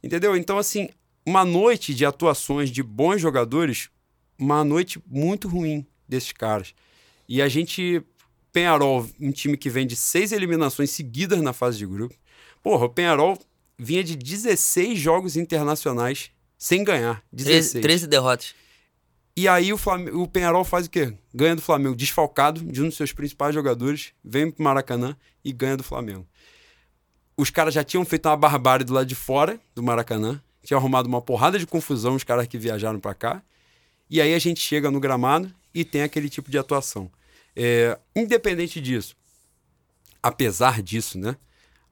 S2: Entendeu? Então, assim, uma noite de atuações de bons jogadores, uma noite muito ruim desses caras. E a gente, Penharol, um time que vem de seis eliminações seguidas na fase de grupo. Porra, o Penharol vinha de 16 jogos internacionais sem ganhar. 16.
S1: 13, 13 derrotas.
S2: E aí o, Flam... o Penharol faz o quê? Ganha do Flamengo, desfalcado de um dos seus principais jogadores, vem pro Maracanã e ganha do Flamengo. os caras já tinham feito uma barbárie do lado de fora do Maracanã, tinha arrumado uma porrada de confusão os caras que viajaram para cá. E aí a gente chega no gramado e tem aquele tipo de atuação. É, independente disso, apesar disso, né?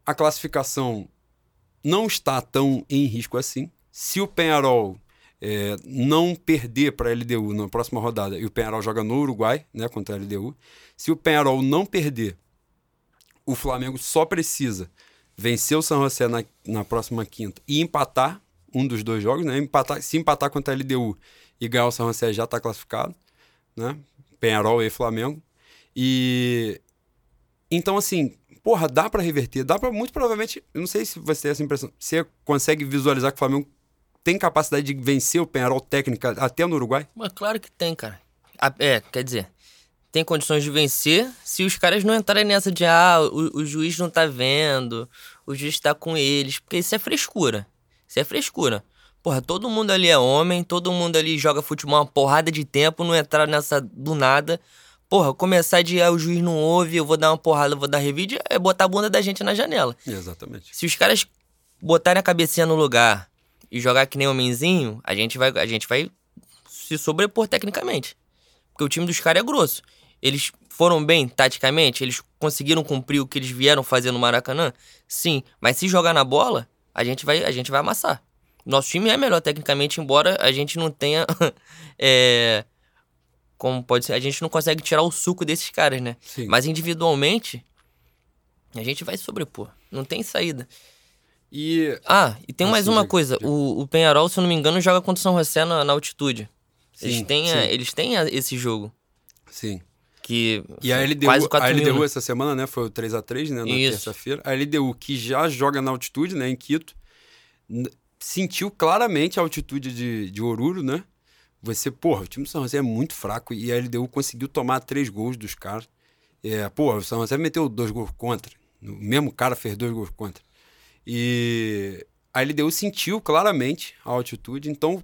S2: A classificação não está tão em risco assim. Se o Penharol é, não perder para a LDU na próxima rodada, e o Penharol joga no Uruguai, né, contra a LDU, se o Penharol não perder, o Flamengo só precisa vencer o São José na, na próxima quinta e empatar um dos dois jogos, né? Empatar, se empatar contra a LDU e ganhar o São José já está classificado, né? Penharol e Flamengo. E então assim, porra, dá para reverter, dá para muito provavelmente, eu não sei se você tem essa impressão, você consegue visualizar que o Flamengo tem capacidade de vencer o Penharol técnica até no Uruguai?
S1: Mas claro que tem, cara. É, quer dizer, tem condições de vencer se os caras não entrarem nessa de ah, o, o juiz não tá vendo, o juiz tá com eles, porque isso é frescura. Isso é frescura. Porra, todo mundo ali é homem, todo mundo ali joga futebol uma porrada de tempo, não entrar nessa do nada. Porra, começar de ah, o juiz não ouve, eu vou dar uma porrada, eu vou dar revide, é botar a bunda da gente na janela.
S2: Exatamente.
S1: Se os caras botarem a cabecinha no lugar e jogar que nem homenzinho, a gente vai, a gente vai se sobrepor tecnicamente. Porque o time dos caras é grosso. Eles foram bem taticamente? Eles conseguiram cumprir o que eles vieram fazer no Maracanã? Sim. Mas se jogar na bola, a gente vai, a gente vai amassar. Nosso time é melhor tecnicamente, embora a gente não tenha. é, como pode ser? A gente não consegue tirar o suco desses caras, né?
S2: Sim.
S1: Mas individualmente, a gente vai sobrepor. Não tem saída.
S2: E.
S1: Ah, e tem
S2: Ah,
S1: mais
S2: sim,
S1: uma coisa.
S2: diga.
S1: O, o Penharol, se eu não me engano, joga contra o São José na, na altitude. Eles
S2: Sim,
S1: têm, a- eles têm a- esse jogo.
S2: Sim.
S1: Que
S2: E a LDU,
S1: quase 4
S2: a LDU
S1: né?
S2: essa semana, né? Foi o 3x3, né? Na terça-feira. A LDU, que já joga na altitude, né? Em Quito, sentiu claramente a altitude de, de Oruro, né? Você, porra, o time do São José é muito fraco e a LDU conseguiu tomar três gols dos caras. É, porra, o São José meteu dois gols contra. O mesmo cara fez dois gols contra. E a LDU sentiu claramente a altitude, então,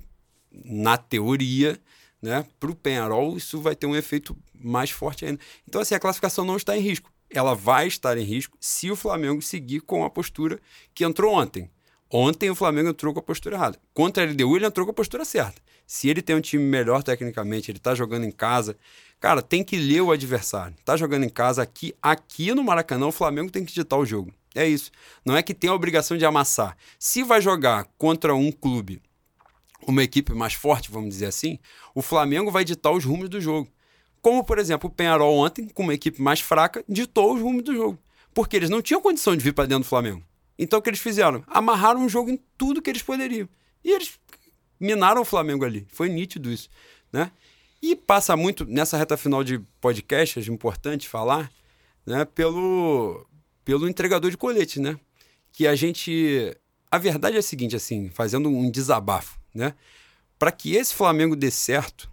S2: na teoria, né, para o Penharol, isso vai ter um efeito mais forte ainda. Então, assim, a classificação não está em risco. Ela vai estar em risco se o Flamengo seguir com a postura que entrou ontem. Ontem o Flamengo entrou com a postura errada. Contra a LDU, ele entrou com a postura certa. Se ele tem um time melhor tecnicamente, ele tá jogando em casa. Cara, tem que ler o adversário. Tá jogando em casa aqui, aqui no Maracanã, o Flamengo tem que digitar o jogo. É isso. Não é que tem a obrigação de amassar. Se vai jogar contra um clube, uma equipe mais forte, vamos dizer assim, o Flamengo vai ditar os rumos do jogo. Como, por exemplo, o Penharol ontem, com uma equipe mais fraca, ditou os rumos do jogo. Porque eles não tinham condição de vir para dentro do Flamengo. Então o que eles fizeram? Amarraram o jogo em tudo que eles poderiam. E eles minaram o Flamengo ali. Foi nítido isso, né? E passa muito nessa reta final de podcast, acho importante falar, né, pelo pelo entregador de colete, né? Que a gente a verdade é a seguinte assim, fazendo um desabafo, né? Para que esse Flamengo dê certo,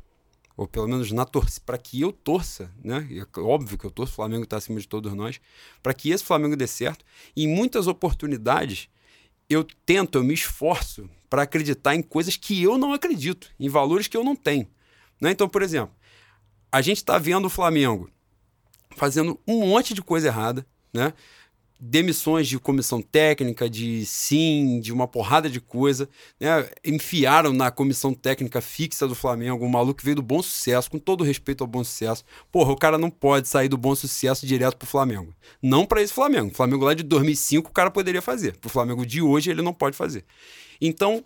S2: ou pelo menos na torcida, para que eu torça, né? E é óbvio que eu torço, o Flamengo está acima de todos nós, para que esse Flamengo dê certo, em muitas oportunidades eu tento, eu me esforço para acreditar em coisas que eu não acredito, em valores que eu não tenho. Né? Então, por exemplo, a gente está vendo o Flamengo fazendo um monte de coisa errada, né? Demissões de comissão técnica, de sim, de uma porrada de coisa, né? Enfiaram na comissão técnica fixa do Flamengo um maluco que veio do bom sucesso, com todo respeito ao bom sucesso. Porra, o cara não pode sair do bom sucesso direto pro Flamengo. Não para esse Flamengo. O Flamengo lá de 2005 o cara poderia fazer. Pro Flamengo de hoje ele não pode fazer. Então,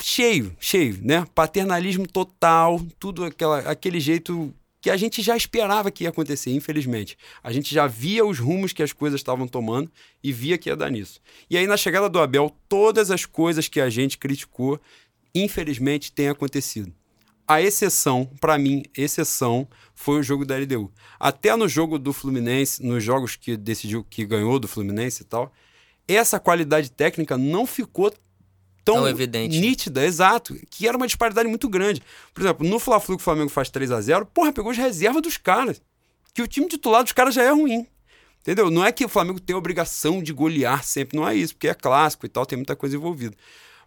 S2: cheio, cheio, né? Paternalismo total, tudo aquela, aquele jeito que a gente já esperava que ia acontecer, infelizmente. A gente já via os rumos que as coisas estavam tomando e via que ia dar nisso. E aí, na chegada do Abel, todas as coisas que a gente criticou, infelizmente, têm acontecido. A exceção, para mim, exceção, foi o jogo da LDU. Até no jogo do Fluminense, nos jogos que decidiu que ganhou do Fluminense e tal, essa qualidade técnica não ficou tão,
S1: Tão evidente.
S2: nítida, exato, que era uma disparidade muito grande. Por exemplo, no Fla-Flu que o Flamengo faz 3 a 0 porra, pegou as reservas dos caras. Que o time titular dos caras já é ruim. Entendeu? Não é que o Flamengo tem a obrigação de golear sempre, não é isso, porque é clássico e tal, tem muita coisa envolvida.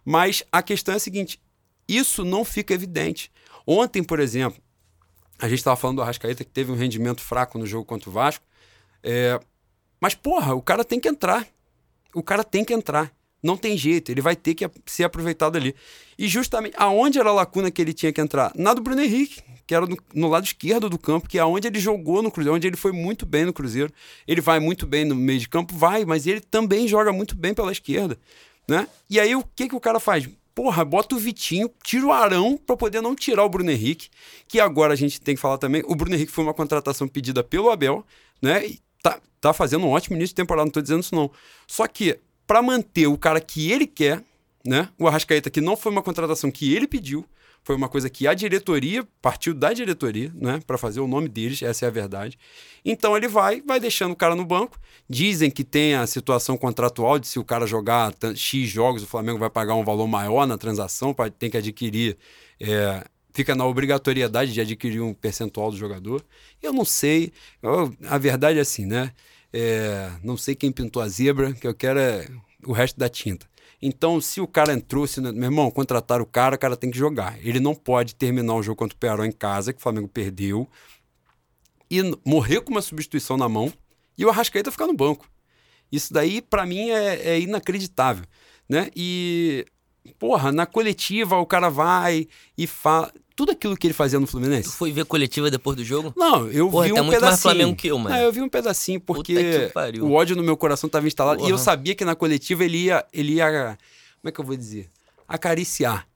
S2: Mas a questão é a seguinte: isso não fica evidente. Ontem, por exemplo, a gente estava falando do Arrascaeta que teve um rendimento fraco no jogo contra o Vasco. é, Mas, porra, o cara tem que entrar. o cara tem que entrar. Não tem jeito, ele vai ter que ser aproveitado ali. E justamente aonde era a lacuna que ele tinha que entrar? Na do Bruno Henrique, que era no, no, lado esquerdo do campo, que é onde ele jogou no Cruzeiro, onde ele foi muito bem no Cruzeiro. Ele vai muito bem no meio de campo, vai, mas ele também joga muito bem pela esquerda, né? E aí o que que o cara faz? Porra, bota o Vitinho, tira o Arão para poder não tirar o Bruno Henrique, que agora a gente tem que falar também, o Bruno Henrique foi uma contratação pedida pelo Abel, né? E tá, tá fazendo um ótimo início de temporada, não tô dizendo isso não. Só que para manter o cara que ele quer, né? O Arrascaeta, que não foi uma contratação que ele pediu, foi uma coisa que a diretoria partiu da diretoria, né, para fazer o nome deles, essa é a verdade. Então ele vai, vai deixando o cara no banco. Dizem que tem a situação contratual de se o cara jogar X jogos, o Flamengo vai pagar um valor maior na transação, tem que adquirir, é, fica na obrigatoriedade de adquirir um percentual do jogador. Eu não sei, eu, a verdade é assim, né? É, não sei quem pintou a zebra, que eu quero é o resto da tinta. Então, se o cara entrou, se, meu irmão, contratar o cara, o cara tem que jogar. Ele não pode terminar o jogo contra o Pearol em casa, que o Flamengo perdeu, e morrer com uma substituição na mão, e o Arrascaeta ficar no banco. Isso daí, para mim, é, é inacreditável. Né? E, porra, na coletiva o cara vai e fala tudo aquilo que ele fazia no Fluminense. Tu
S1: foi ver coletiva depois do jogo?
S2: Não, eu Porra, vi um muito pedacinho. mais
S1: Flamengo que eu, mano.
S2: Não, eu vi um pedacinho porque o ódio no meu coração estava instalado Porra. e eu sabia que na coletiva ele ia, ele ia, como é que eu vou dizer, acariciar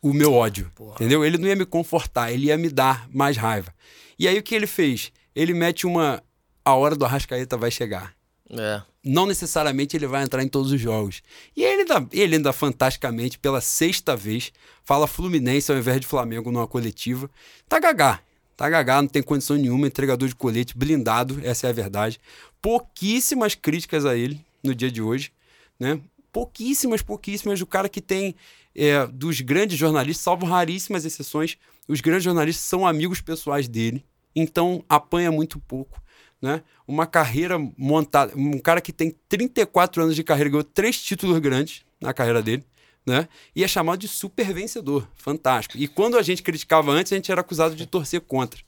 S2: o meu ódio, Porra. entendeu? Ele não ia me confortar, ele ia me dar mais raiva. E aí o que ele fez? Ele mete uma a hora do Arrascaeta vai chegar.
S1: É.
S2: Não necessariamente ele vai entrar em todos os jogos. E ele ainda, ele ainda fantasticamente, pela sexta vez, fala Fluminense ao invés de Flamengo numa coletiva. Tá gagá. Tá gagá, não tem condição nenhuma, entregador de colete, blindado, essa é a verdade. Pouquíssimas críticas a ele no dia de hoje, né? Pouquíssimas, pouquíssimas do cara que tem é, dos grandes jornalistas, salvo raríssimas exceções, os grandes jornalistas são amigos pessoais dele, então apanha muito pouco né? Uma carreira montada, um cara que tem 34 anos de carreira, ganhou três títulos grandes na carreira dele, né? E é chamado de super vencedor, fantástico. E quando a gente criticava antes, a gente era acusado de torcer contra.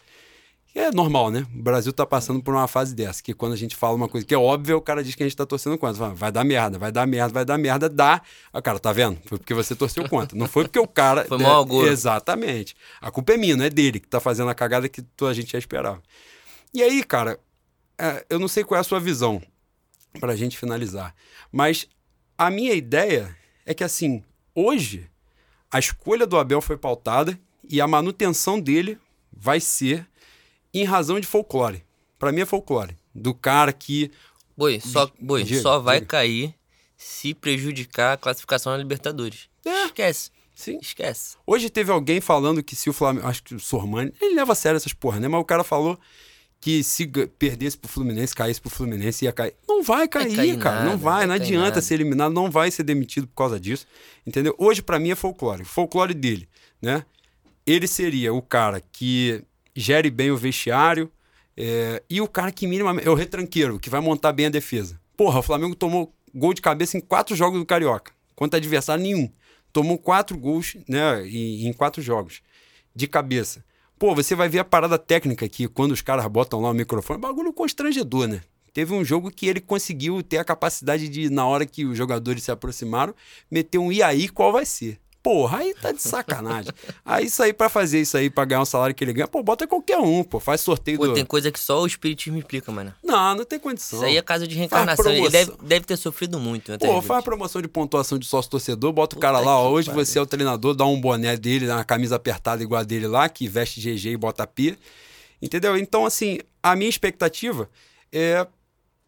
S2: é normal, né? O Brasil está passando por uma fase dessa, que quando a gente fala uma coisa que é óbvia, o cara diz que a gente está torcendo contra. Vai dar merda, vai dar merda, vai dar merda, dá. O cara, tá vendo? Foi porque você torceu contra. Não foi porque o cara.
S1: foi mal agouro.
S2: Exatamente. A culpa é minha, não é dele, que tá fazendo a cagada que toda a gente já esperava. E aí, cara, é, eu não sei qual é a sua visão, para a gente finalizar, mas a minha ideia é que, assim, hoje a escolha do Abel foi pautada e a manutenção dele vai ser em razão de folclore. Para mim é folclore. Do cara que.
S1: Boi, só, boi, diga, só vai diga. cair se prejudicar a classificação na Libertadores. É. Esquece.
S2: Sim.
S1: Esquece.
S2: Hoje teve alguém falando que se o Flamengo. Acho que o Sormani. Ele leva a sério essas porra, né? Mas o cara falou que se perdesse pro Fluminense, caísse pro Fluminense, ia cair. Não vai cair, cair cara. Nada, não vai, não adianta ser eliminado, não vai ser demitido por causa disso. Entendeu? Hoje, para mim, é folclore. Folclore dele, né? Ele seria o cara que gere bem o vestiário é, e o cara que minimamente. É o retranqueiro, que vai montar bem a defesa. Porra, o Flamengo tomou gol de cabeça em quatro jogos do Carioca, contra adversário nenhum. Tomou quatro gols né, em, em quatro jogos de cabeça. Pô, você vai ver a parada técnica aqui, quando os caras botam lá o microfone, bagulho constrangedor, né? Teve um jogo que ele conseguiu ter a capacidade de, na hora que os jogadores se aproximaram, meter um e aí, qual vai ser? Porra, aí tá de sacanagem. aí isso aí pra fazer isso aí, pra ganhar um salário que ele ganha, pô, bota qualquer um, pô, faz sorteio
S1: pô,
S2: do...
S1: tem coisa que só o espiritismo explica, mano.
S2: Não, não tem condição.
S1: Isso aí é casa de reencarnação, ele deve, deve ter sofrido muito. Né,
S2: pô, faz a promoção de pontuação de sócio-torcedor, bota o cara lá, ó, hoje você é o treinador, dá um boné dele, uma camisa apertada igual a dele lá, que veste GG e bota P, entendeu? Então, assim, a minha expectativa é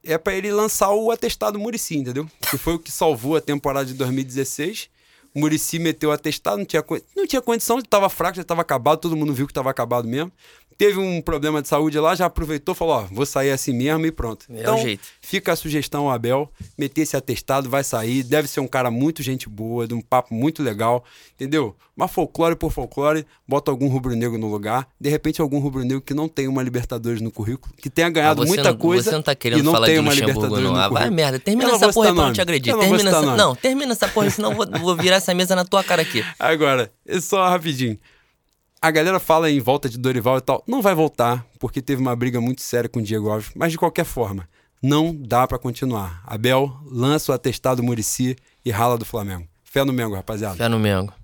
S2: é para ele lançar o atestado Murici, entendeu? Que foi o que salvou a temporada de 2016 Murici meteu atestado, não tinha, não tinha condição, estava fraco, já estava acabado, todo mundo viu que estava acabado mesmo teve um problema de saúde lá, já aproveitou, falou, ó, vou sair assim mesmo e pronto.
S1: É
S2: então, fica a sugestão, Abel, meter esse atestado, vai sair, deve ser um cara muito gente boa, de um papo muito legal, entendeu? Mas folclore por folclore, bota algum rubro-negro no lugar, de repente algum rubro-negro que não tem uma Libertadores no currículo, que tenha ganhado ah, muita
S1: não,
S2: coisa
S1: você não tá querendo
S2: e não
S1: falar
S2: tem
S1: de
S2: uma
S1: Luxemburgo,
S2: Libertadores
S1: não.
S2: no
S1: ah, vai merda, termina essa porra pra não te agredir. Termina
S2: não,
S1: essa... não, termina essa porra, senão eu vou, vou virar essa mesa na tua cara aqui.
S2: Agora, só rapidinho a galera fala em volta de Dorival e tal. Não vai voltar, porque teve uma briga muito séria com o Diego Alves. Mas de qualquer forma, não dá para continuar. Abel lança o atestado Murici e rala do Flamengo. Fé no Mengo, rapaziada.
S1: Fé no Mengo.